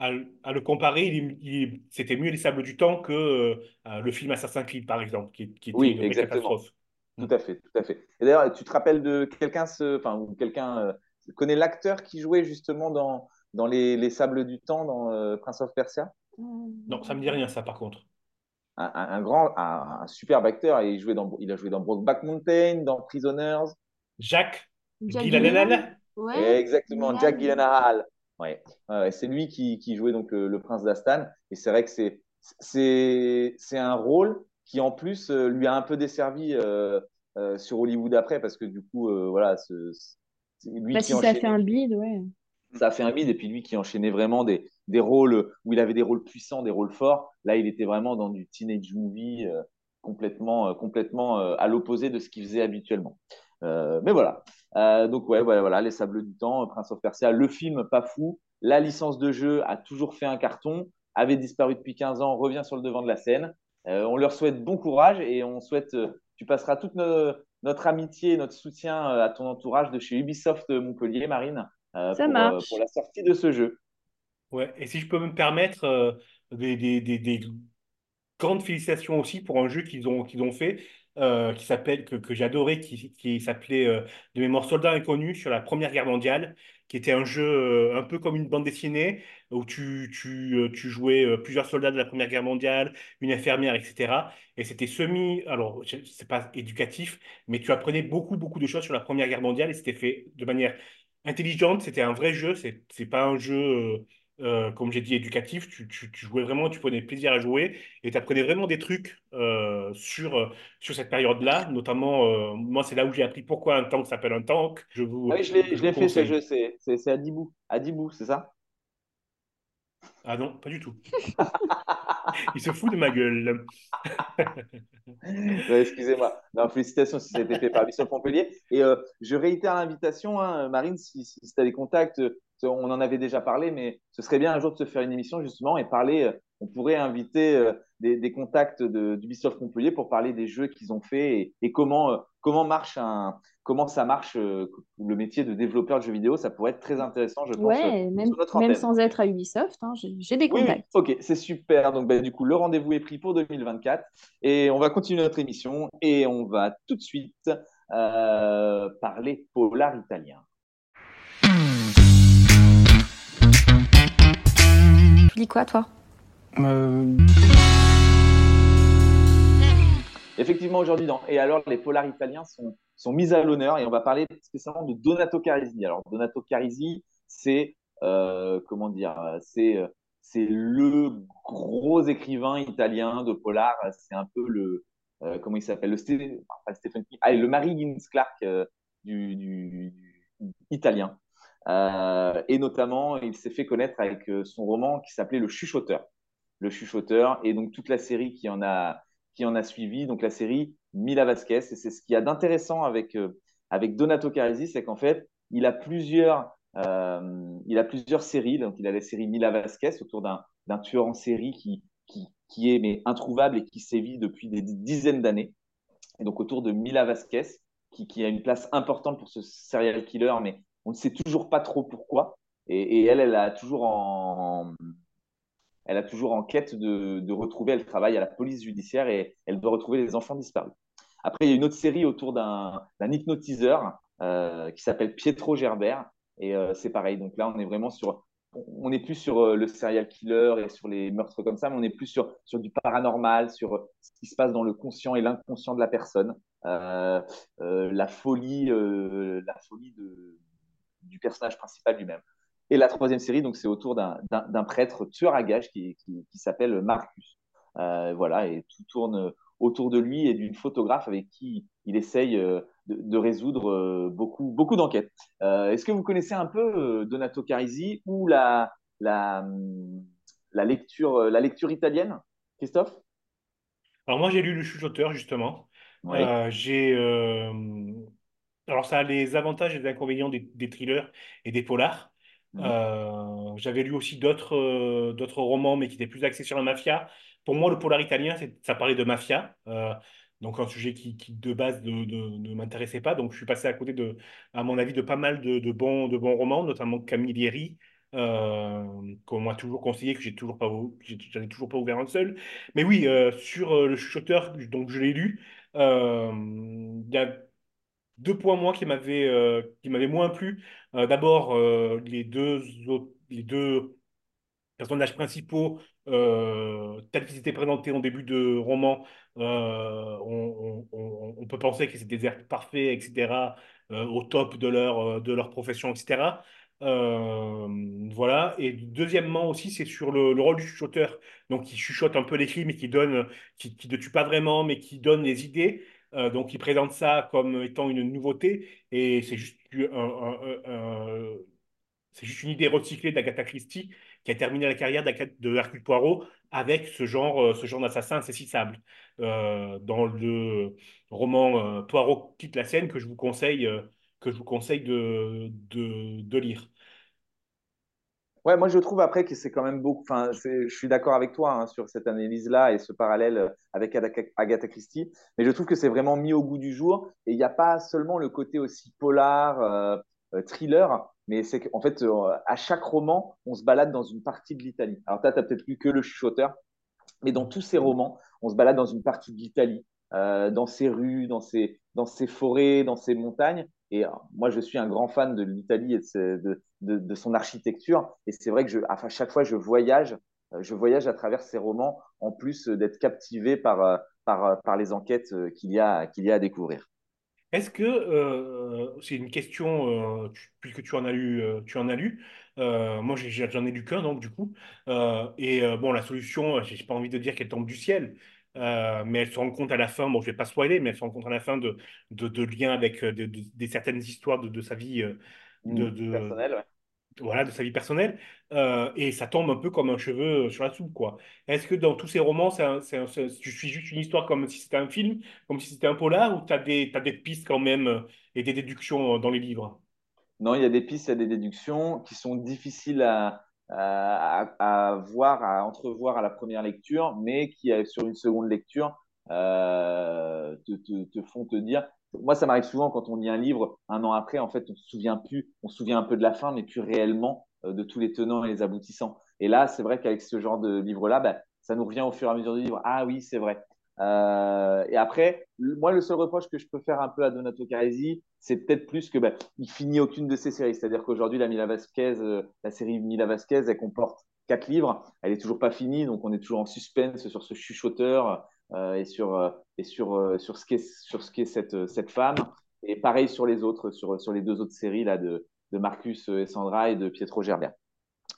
[SPEAKER 2] À, à le comparer, il, il- c'était mieux Les Sables du Temps que euh, le film Assassin's Creed, par exemple, qui, qui était
[SPEAKER 1] Oui,
[SPEAKER 2] une
[SPEAKER 1] exactement.
[SPEAKER 2] catastrophe.
[SPEAKER 1] Tout à fait, tout à fait. Et d'ailleurs, tu te rappelles de quelqu'un, enfin, ou quelqu'un euh, connaît l'acteur qui jouait justement dans, dans les, les Sables du Temps dans euh, Prince of Persia?
[SPEAKER 2] Non, ça me dit rien, ça, par contre.
[SPEAKER 1] un, un- un grand, un, un superbe acteur et il, jouait dans, il a joué dans Brokeback Mountain, dans Prisoners.
[SPEAKER 2] Jacques
[SPEAKER 3] Jack
[SPEAKER 2] Gyllenhaal.
[SPEAKER 3] Ouais.
[SPEAKER 1] Exactement. Jack Gyllenhaal. Ouais. C'est lui qui, qui jouait donc le, le prince d'Astan. Et c'est vrai que c'est, c'est, c'est un rôle qui en plus euh, lui a un peu desservi euh, euh, sur Hollywood après parce que du coup, voilà, ce- c'est lui
[SPEAKER 3] Bah,
[SPEAKER 1] qui
[SPEAKER 3] si ça a fait un bide, ouais.
[SPEAKER 1] ça a fait un bide et puis lui qui enchaînait vraiment des, des rôles où il avait des rôles puissants, des rôles forts. Là, il était vraiment dans du teenage movie complètement, complètement à l'opposé de ce qu'il faisait habituellement. Mais voilà. Euh, donc ouais, voilà, voilà, les Sables du Temps, Prince of Persia, le film pas fou. La licence de jeu a toujours fait un carton, avait disparu depuis 15 ans, revient sur le devant de la scène. Euh, on leur souhaite bon courage et on souhaite, euh, tu passeras toute no- notre amitié, notre soutien à ton entourage de chez Ubisoft Montpellier, Marine, euh,
[SPEAKER 3] Ça
[SPEAKER 1] pour,
[SPEAKER 3] marche.
[SPEAKER 1] euh, pour la sortie de ce jeu.
[SPEAKER 2] Ouais, et si je peux me permettre, euh, des, des, des, des grandes félicitations aussi pour un jeu qu'ils ont, qu'ils ont fait, euh, qui s'appelle, que, que j'adorais, qui, qui s'appelait euh, de mémoire Soldats Inconnus sur la Première Guerre mondiale, qui était un jeu euh, un peu comme une bande dessinée, où tu, tu, tu jouais plusieurs soldats de la Première Guerre mondiale, une infirmière, etc. Et c'était semi, alors c'est pas éducatif, mais tu apprenais beaucoup, beaucoup de choses sur la Première Guerre mondiale et c'était fait de manière intelligente, c'était un vrai jeu, c'est pas un jeu... euh, comme j'ai dit, éducatif, tu, tu, tu jouais vraiment, tu prenais plaisir à jouer et tu apprenais vraiment des trucs euh, sur, euh, sur cette période-là. Notamment, euh, moi, c'est là où j'ai appris pourquoi un tank s'appelle un tank. Je vous,
[SPEAKER 1] Ah oui, je l'ai, fait ce jeu, c'est, c'est, c'est Adibou. Adibou, c'est ça?
[SPEAKER 2] Ah non, pas du tout. Il se fout de ma gueule.
[SPEAKER 1] Excusez-moi. Félicitations si ça a été fait par Ubisoft Montpellier. Et euh, je réitère l'invitation, hein, Marine, si, tu as des contacts, euh, on en avait déjà parlé, mais ce serait bien un jour de se faire une émission justement et parler. euh, on pourrait inviter des, contacts de, d'Ubisoft Montpellier pour parler des jeux qu'ils ont fait et, comment, comment, marche un, comment ça marche euh, le métier de développeur de jeux vidéo. Ça pourrait être très intéressant, je pense,
[SPEAKER 3] Ouais,
[SPEAKER 1] euh,
[SPEAKER 3] même,
[SPEAKER 1] sur notre
[SPEAKER 3] même sans être à Ubisoft, hein, j'ai j'ai des
[SPEAKER 1] Oui, oui,
[SPEAKER 3] contacts.
[SPEAKER 1] ok, c'est super. Donc, bah, du coup, le rendez-vous est pris pour 2024 et on va continuer notre émission et on va tout de suite euh, parler polar italien.
[SPEAKER 9] Tu lis quoi, toi?
[SPEAKER 8] Euh,
[SPEAKER 1] Effectivement, aujourd'hui, dans Et alors, les polars italiens sont, sont mis à l'honneur et on va parler spécialement de Donato Carisi. Alors, Donato Carisi, c'est, euh, comment dire, c'est, c'est le gros écrivain italien de polar. C'est un peu le, euh, comment il s'appelle, le, Sté- enfin, Stephen ah, le Mary Clark euh, du, du- italien. Et notamment, il s'est fait connaître avec son roman qui s'appelait Le Chuchoteur. Le Chuchoteur, et donc toute la série qui en a, qui en a suivi, donc la série Mila Vasquez. Et c'est ce qu'il y a d'intéressant avec, euh, avec Donato Carisi, c'est qu'en fait, il a plusieurs, euh, il a plusieurs séries. Donc, il a la série Mila Vasquez autour d'un tueur en série qui, qui, qui est mais introuvable et qui sévit depuis des dizaines d'années. Et donc, autour de Mila Vasquez, qui, qui a une place importante pour ce serial killer, mais on ne sait toujours pas trop pourquoi. Et, et elle, elle a toujours en, elle a toujours en quête de, retrouver, elle travaille à la police judiciaire et elle doit retrouver les enfants disparus. Après, il y a une autre série autour d'un hypnotiseur euh, qui s'appelle Pietro Gerbert. Et euh, c'est pareil. Donc là, on est vraiment sur. On n'est plus sur euh, le serial killer et sur les meurtres comme ça, mais on est plus sur, du paranormal, sur ce qui se passe dans le conscient et l'inconscient de la personne. La folie, la folie du personnage principal lui-même. Et la troisième série, donc, c'est autour d'un prêtre tueur à gages qui, qui, qui s'appelle Marcus. Euh, voilà, et tout tourne autour de lui et d'une photographe avec qui il essaye euh, de, de résoudre euh, beaucoup, beaucoup d'enquêtes. Euh, Est-ce que vous connaissez un peu Donato Carisi ou la, la, hum, la, lecture, la lecture italienne, Christophe?
[SPEAKER 2] Alors moi j'ai lu Le Chuchoteur justement. Euh, j'ai euh, alors ça a les avantages et les inconvénients des, des thrillers et des polars.
[SPEAKER 1] Mhm.
[SPEAKER 2] Euh, j'avais lu aussi d'autres euh, d'autres romans mais qui étaient plus axés sur la mafia. Pour moi le polar italien ça parlait de mafia. Euh, donc un sujet qui, de base ne, m'intéressait pas. Donc je suis passé à côté de, à mon avis, de pas mal de, bons, romans, notamment Camilleri, euh, qu'on m'a toujours conseillé, que j'ai toujours pas, toujours pas ouvert un seul. Mais oui, sur le chuchoteur, donc je l'ai lu. Il y a deux points moi qui m'avaient euh, qui m'avaient moins plu. Euh, d'abord euh, les deux personnages principaux tels qu'ils étaient présentés en début de roman, on, peut penser que c'est des êtres parfaits, etc., au top de leur, de leur profession, etc. Voilà. Et deuxièmement aussi, c'est sur le, le rôle du chuchoteur, donc qui chuchote un peu les crimes et qui donne, qui, qui ne tue pas vraiment, mais qui donne les idées. Euh, donc, il présente ça comme étant une nouveauté et c'est juste une idée recyclée d'Agatha Christie qui a terminé la carrière de Poirot avec ce genre, euh, d'assassin insaisissable. Euh, dans le roman Poirot quitte la scène que je vous conseille, de lire.
[SPEAKER 1] Ouais, moi je trouve après que c'est quand même beaucoup. Enfin, je suis d'accord avec toi hein, sur cette analyse-là et ce parallèle euh, avec Agatha Christie, mais je trouve que c'est vraiment mis au goût du jour et il n'y a pas seulement le côté aussi polar, euh, euh, thriller, mais c'est qu'en fait, à chaque roman, on se balade dans une partie de l'Italie. Alors, tu as peut-être lu que Le Chuchoteur, mais dans tous ces romans, on se balade dans une partie de l'Italie, dans ses rues, dans ses, dans ses forêts, dans ses montagnes. Et euh, moi, je suis un grand fan de l'Italie et de, de, son architecture. Et c'est vrai que je, à chaque fois, je voyage, euh, je voyage à travers ces romans, en plus d'être captivé par, euh, par, par les enquêtes qu'il y a, qu'il y a à découvrir.
[SPEAKER 2] Est-ce que c'est une question, puisque tu en as lu, tu en as lu, moi j'en ai lu qu'un donc du coup, et bon la solution, j'ai pas envie de dire qu'elle tombe du ciel, euh, mais elle se rend compte à la fin, bon je vais pas spoiler, mais elle se rend compte à la fin de, de, de liens avec euh, de- certaines histoires de, de sa vie, euh, de, de,
[SPEAKER 1] Personnel, ouais.
[SPEAKER 2] voilà, de sa vie personnelle, euh, et ça tombe un peu comme un cheveu sur la soupe, quoi. Est-ce que dans tous ces romans, c'est tu suis juste une histoire comme si c'était un film, comme si c'était un polar, ou tu as des, t'as des pistes quand même et des déductions dans les livres?
[SPEAKER 1] Non, il y a des pistes, il y a des déductions qui sont difficiles à, à, à voir, à entrevoir à la première lecture, mais qui, euh, sur une seconde lecture, euh, te, te, te font te dire. Moi, ça m'arrive souvent quand on lit un livre, un an après, en fait, on se souvient plus, on se souvient un peu de la fin, mais plus réellement euh, de tous les tenants et les aboutissants. Et là, c'est vrai qu'avec ce genre de livre-là, bah, ça nous revient au fur et à mesure du livre. Ah oui, c'est vrai. Euh, et après, moi, le seul reproche que je peux faire un peu à Donato Caresi, c'est peut-être plus que bah, il finit aucune de ses séries. C'est-à-dire qu'aujourd'hui, la Mila euh, la série Mila Vasquez, elle comporte quatre livres. Elle est toujours pas finie, donc on est toujours en suspense sur ce chuchoteur euh, et sur, et sur, sur ce qu'est sur ce qu'est cette, cette femme. Et pareil sur les autres, sur, sur les deux autres séries là, de, de Marcus et Sandra et de Pietro Gerbert.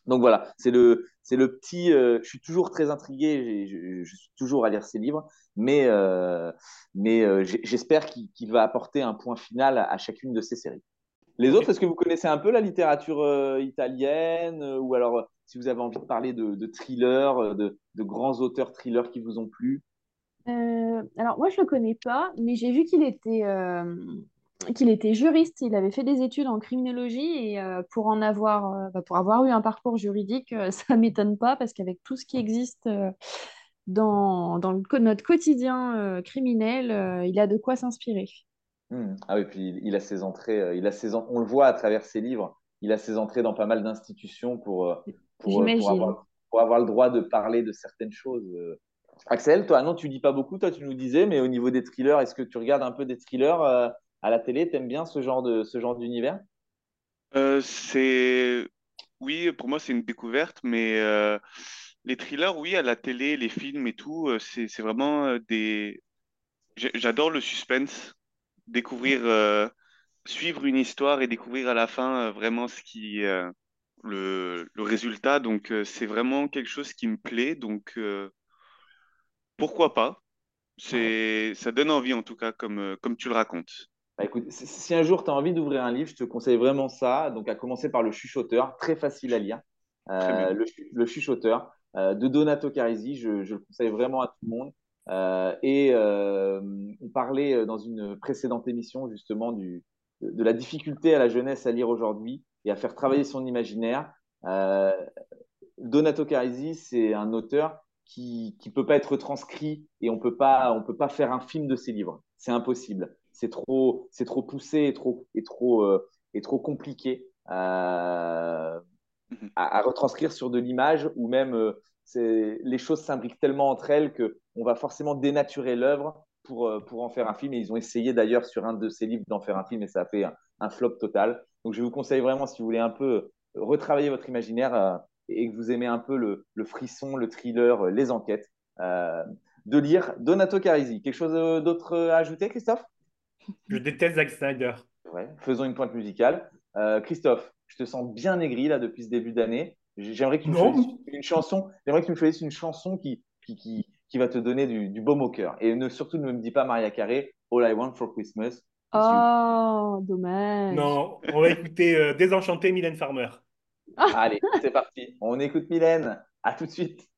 [SPEAKER 1] Donc voilà, c'est le, c'est le petit. euh, je suis toujours très intrigué, j'ai- je, je suis toujours à lire ces livres, mais, euh, mais euh, j'espère qu'il qu'il va apporter un point final à, à chacune de ces séries. Les autres, est-ce que vous connaissez un peu la littérature euh, italienne euh, ou alors si vous avez envie de parler de, de thrillers, de, de grands auteurs thrillers qui vous ont plu?
[SPEAKER 3] Euh, alors moi je le connais pas, mais j'ai vu qu'il était euh, qu'il était juriste. Il avait fait des études en criminologie et euh, pour en avoir euh, bah, pour avoir eu un parcours juridique, euh, ça m'étonne pas parce qu'avec tout ce qui existe euh, dans, dans le co- notre quotidien criminel, il a de quoi s'inspirer.
[SPEAKER 1] Hmm. Ah oui, puis il, il a ses entrées, il a ses en- on le voit à travers ses livres, il a ses entrées dans pas mal d'institutions pour, pour, pour
[SPEAKER 3] J'imagine.
[SPEAKER 1] avoir, pour avoir le droit de parler de certaines choses. Axel, toi, non, tu lis pas beaucoup, toi, tu nous disais, mais au niveau des thrillers, est-ce que tu regardes un peu des thrillers à la télé? T'aimes bien ce genre de, ce genre d'univers?
[SPEAKER 4] Euh, c'est... Oui, pour moi, c'est une découverte, mais euh, les thrillers, oui, à la télé, les films et tout, euh, c'est, c'est vraiment des... J'adore le suspense, découvrir, euh, suivre une histoire et découvrir à la fin vraiment ce qui, le, le résultat. Donc, c'est vraiment quelque chose qui me plaît. Donc, pourquoi pas? C'est, ça donne envie en tout cas, comme, comme tu le racontes.
[SPEAKER 1] Bah, écoute, si un jour tu as envie d'ouvrir un livre, je te conseille vraiment ça. Donc, à commencer par Le Chuchoteur, très facile à lire. Euh, le, Chu- Le Chuchoteur euh, de Donato Carisi, je, je le conseille vraiment à tout le monde. Euh, et on parlait dans une précédente émission justement du, de, la difficulté à la jeunesse à lire aujourd'hui et à faire travailler son imaginaire. Donato Carisi, c'est un auteur qui ne peut pas être transcrit et on peut pas, on peut pas faire un film de ses livres. C'est impossible. C'est trop, c'est trop poussé et trop, et trop, euh, et trop compliqué euh,
[SPEAKER 4] Mhm.
[SPEAKER 1] à, à retranscrire sur de l'image ou même euh, c'est, les choses s'imbriquent tellement entre elles que on va forcément dénaturer l'œuvre pour, pour en faire un film. Et ils ont essayé d'ailleurs sur un de ses livres d'en faire un film et ça a fait un, un flop total. Donc je vous conseille vraiment, si vous voulez un peu retravailler votre imaginaire euh, et que vous aimez un peu le, le frisson, le thriller, les enquêtes, euh, de lire Donato Carisi. Quelque chose d'autre à ajouter, Christophe?
[SPEAKER 2] Je déteste Zack Snyder.
[SPEAKER 1] Ouais, faisons une pointe musicale. Euh, Christophe, je te sens bien aigri là depuis ce début d'année. J'aimerais que tu me choisisses une chanson. J'aimerais que tu me choisisses une chanson qui, qui, qui, qui va te donner du, du baume au cœur. Et ne, surtout ne me dis pas Maria Carey, All I Want for Christmas.
[SPEAKER 3] Oh, dommage.
[SPEAKER 2] Non, on va écouter euh, Désenchanté Mylène Farmer.
[SPEAKER 1] Allez, c'est parti. On écoute Mylène. À tout de suite.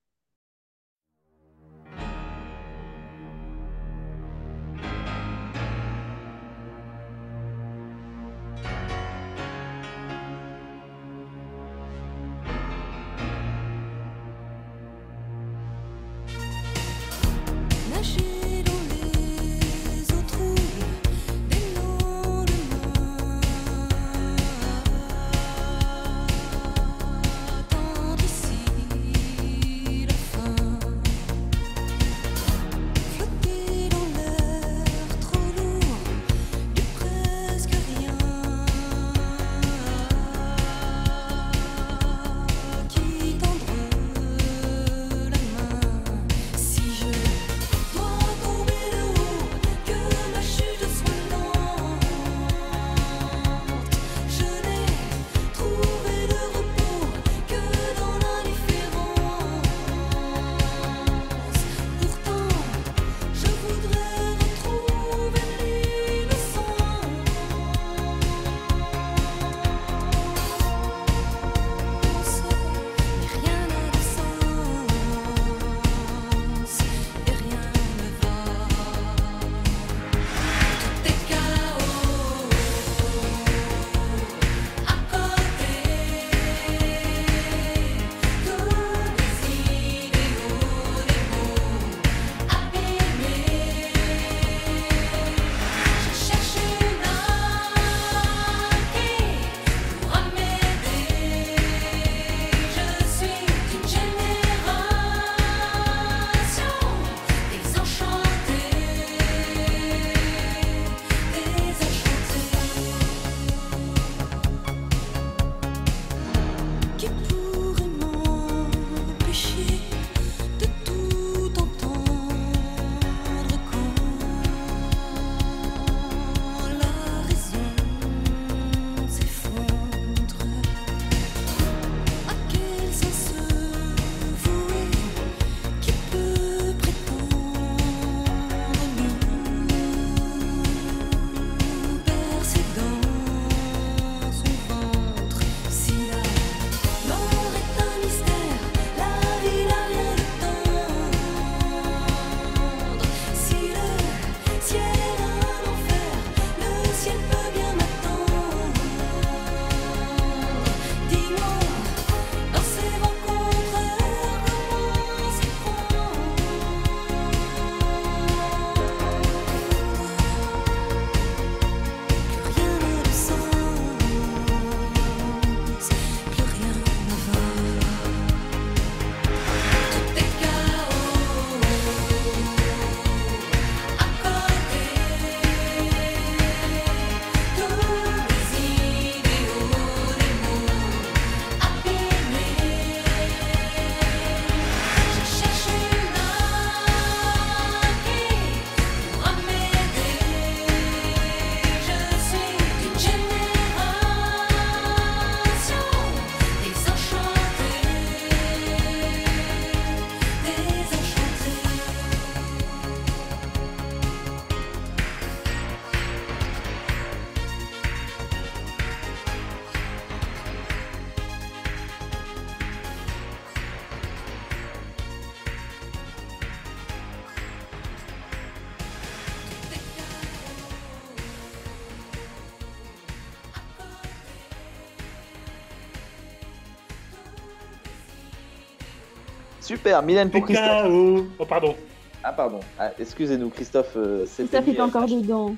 [SPEAKER 1] Super, Mylène pour Christophe.
[SPEAKER 2] Oh, pardon.
[SPEAKER 1] Ah, pardon. Ah, Excusez-nous, Christophe. euh,
[SPEAKER 3] fait
[SPEAKER 1] mis,
[SPEAKER 3] encore dedans.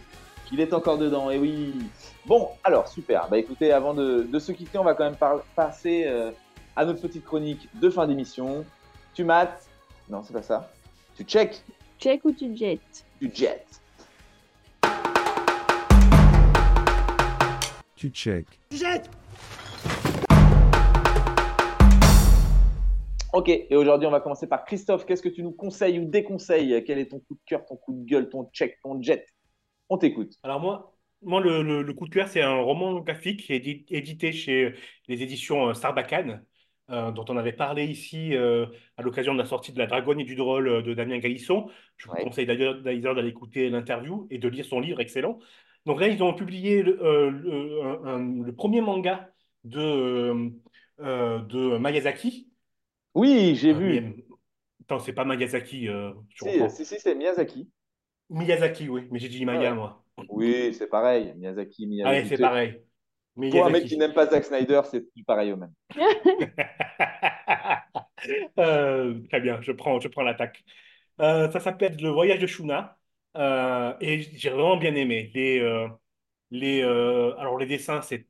[SPEAKER 1] qu'il est encore dedans, et oui. Bon, alors, super. Bah écoutez, avant de, de se quitter, on va quand même par- passer euh, à notre petite chronique de fin d'émission. Tu mates? Non, c'est pas ça. Tu check?
[SPEAKER 3] Check ou tu jettes
[SPEAKER 1] Tu jettes.
[SPEAKER 10] Tu check.
[SPEAKER 1] Ok, et aujourd'hui, on va commencer par Christophe. Qu'est-ce que tu nous conseilles ou déconseilles? Quel est ton coup de cœur, ton coup de gueule, ton check, ton jet? On t'écoute.
[SPEAKER 2] Alors moi, moi le, le- le coup de cœur, c'est un roman graphique édi- édité chez les éditions euh, Sarbacane, euh, dont on avait parlé ici euh, à l'occasion de la sortie de La Dragonne et du Drôle de Damien Galisson. Je vous
[SPEAKER 1] Ouais.
[SPEAKER 2] conseille d'ailleurs d'aller écouter l'interview et de lire son livre excellent. Donc là, ils ont publié le, euh, le- un- un- le premier manga de, de Miyazaki.
[SPEAKER 1] Oui, j'ai
[SPEAKER 2] Euh,
[SPEAKER 1] vu.
[SPEAKER 2] Attends, c'est pas Miyazaki, euh, je
[SPEAKER 1] Si, si, si, c'est Miyazaki.
[SPEAKER 2] Miyazaki, oui, mais j'ai dit Maya,
[SPEAKER 1] Ouais.
[SPEAKER 2] moi.
[SPEAKER 1] Oui, c'est pareil. Miyazaki,
[SPEAKER 2] Ah
[SPEAKER 1] Miyazaki.
[SPEAKER 2] ouais, c'est pareil.
[SPEAKER 1] Pour un mec qui n'aime pas Zack Snyder, c'est pareil au même.
[SPEAKER 2] Euh, très bien, je prends, je prends l'attaque. Euh, ça s'appelle Le Voyage de Shuna euh, et j'ai vraiment bien aimé. Les, euh, les, euh, alors les dessins, c'est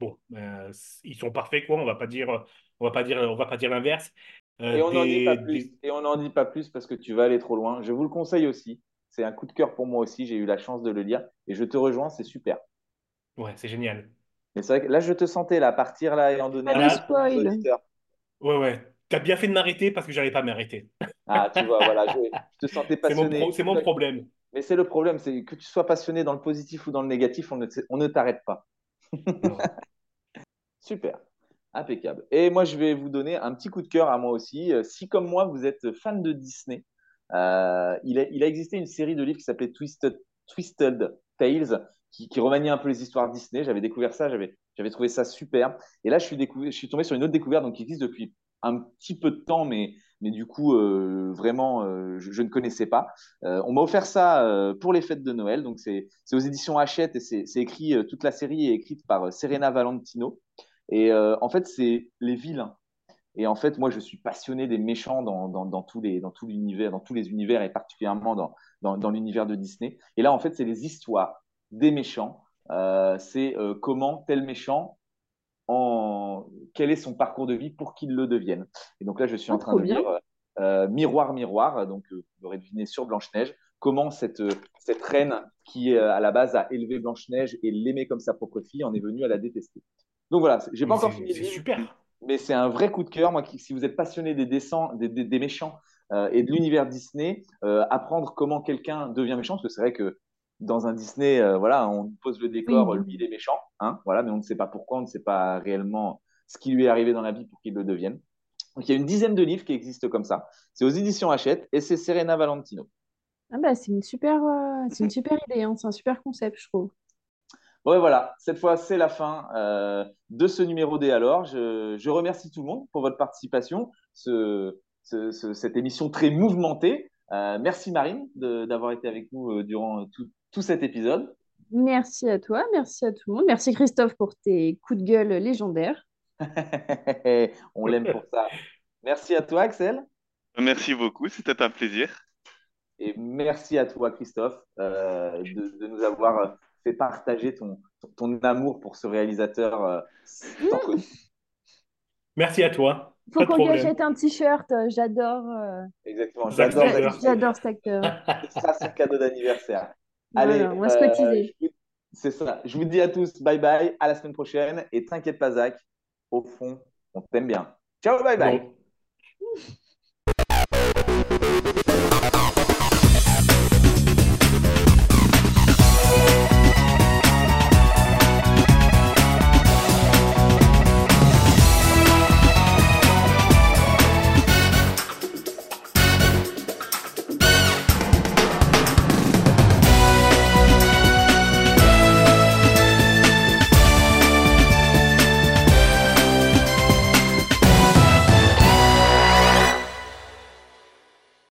[SPEAKER 2] bon, euh, ils sont parfaits quoi. On va pas dire, on va pas dire, on va pas dire l'inverse. Euh,
[SPEAKER 1] Et on n'en dit
[SPEAKER 2] des-
[SPEAKER 1] pas plus.
[SPEAKER 2] des-
[SPEAKER 1] Et on n'en dit pas plus parce que tu vas aller trop loin. Je vous le conseille aussi. C'est un coup de cœur pour moi aussi. J'ai eu la chance de le lire et je te rejoins. C'est super.
[SPEAKER 2] Ouais, c'est génial.
[SPEAKER 1] Mais c'est vrai que là, je te sentais là partir là et en donner
[SPEAKER 3] Pas
[SPEAKER 1] un
[SPEAKER 3] spoil.
[SPEAKER 2] Ouais, ouais. T'as bien fait de m'arrêter parce que j'arrivais pas à m'arrêter.
[SPEAKER 1] Ah, tu vois, voilà, je, je te sentais
[SPEAKER 2] C'est mon,
[SPEAKER 1] passionné.
[SPEAKER 2] pro- c'est mon problème.
[SPEAKER 1] Mais c'est le problème, c'est que tu sois passionné dans le positif ou dans le négatif, on ne, on ne t'arrête pas. Super, impeccable. Et moi, je vais vous donner un petit coup de cœur à moi aussi. Euh, Si, comme moi, vous êtes fan de Disney, euh, il, a, a existé une série de livres qui s'appelait Twisted, Twisted Tales, qui, qui remaniait un peu les histoires Disney. J'avais découvert ça, j'avais, trouvé ça super. Et là, je suis, découv- je suis tombé sur une autre découverte donc, qui existe depuis un petit peu de temps, mais, mais du coup, euh, vraiment, je, ne connaissais pas. On m'a offert ça pour les fêtes de Noël. Donc, c'est aux éditions Hachette et c'est écrit, toute la série est écrite par Serena Valentino. Et euh, en fait, c'est les vilains. Et en fait, moi, je suis passionné des méchants dans, dans, dans tous les, dans tout l'univers, dans tous les univers et particulièrement dans, dans, dans l'univers de Disney. Et là, en fait, c'est les histoires des méchants. Euh, c'est euh, comment tel méchant, en... quel est son parcours de vie pour qu'il le devienne. Et donc là, je suis en train
[SPEAKER 3] trop
[SPEAKER 1] de
[SPEAKER 3] bien.
[SPEAKER 1] lire euh, Miroir, Miroir. Donc, vous l'aurez deviné sur Blanche-Neige. Comment cette, cette reine qui, à la base, a élevé Blanche-Neige et l'aimait comme sa propre fille, en est venue à la détester. Donc voilà, j'ai pas
[SPEAKER 2] Mais
[SPEAKER 1] encore fini
[SPEAKER 2] C'est super.
[SPEAKER 1] mais c'est un vrai coup de cœur. Moi, qui, si vous êtes passionné des, dessins, des, des- des méchants euh, et de l'univers Disney, euh, apprendre comment quelqu'un devient méchant, parce que c'est vrai que dans un Disney, euh, voilà, on pose le décor,
[SPEAKER 3] Oui.
[SPEAKER 1] lui il est méchant, hein, voilà, mais on ne sait pas pourquoi, on ne sait pas réellement ce qui lui est arrivé dans la vie pour qu'il le devienne. Donc il y a une dizaine de livres qui existent comme ça. C'est aux éditions Hachette et c'est Serena Valentino.
[SPEAKER 3] Ah bah, c'est une super, euh, c'est une super idée, hein. C'est un super concept, je trouve.
[SPEAKER 1] Bon, et voilà, cette fois, c'est la fin euh, de ce numéro des Alors. Je, je remercie tout le monde pour votre participation, ce, ce- ce- cette émission très mouvementée. Euh, merci Marine de- d'avoir été avec nous euh, durant tout, tout cet épisode.
[SPEAKER 3] Merci à toi, merci à tout le monde. Merci Christophe pour tes coups de gueule légendaires.
[SPEAKER 1] On l'aime pour ça. Merci à toi Axel
[SPEAKER 4] Merci beaucoup, c'était un plaisir.
[SPEAKER 1] et merci à toi Christophe euh, de, de nous avoir fait partager ton, ton amour pour ce réalisateur euh, connu.
[SPEAKER 2] Merci à toi.
[SPEAKER 3] Faut qu'on lui achète un t-shirt. euh, J'adore, euh,
[SPEAKER 1] Exactement, j'adore
[SPEAKER 3] cet acteur.
[SPEAKER 1] Ce sera son cadeau d'anniversaire.
[SPEAKER 3] Voilà,
[SPEAKER 1] Allez,
[SPEAKER 3] on va se cotiser.
[SPEAKER 1] c'est ça. Je vous dis à tous bye bye, à la semaine prochaine. Et t'inquiète pas, Zach, au fond, on t'aime bien. Ciao, bye bye.
[SPEAKER 2] Bon.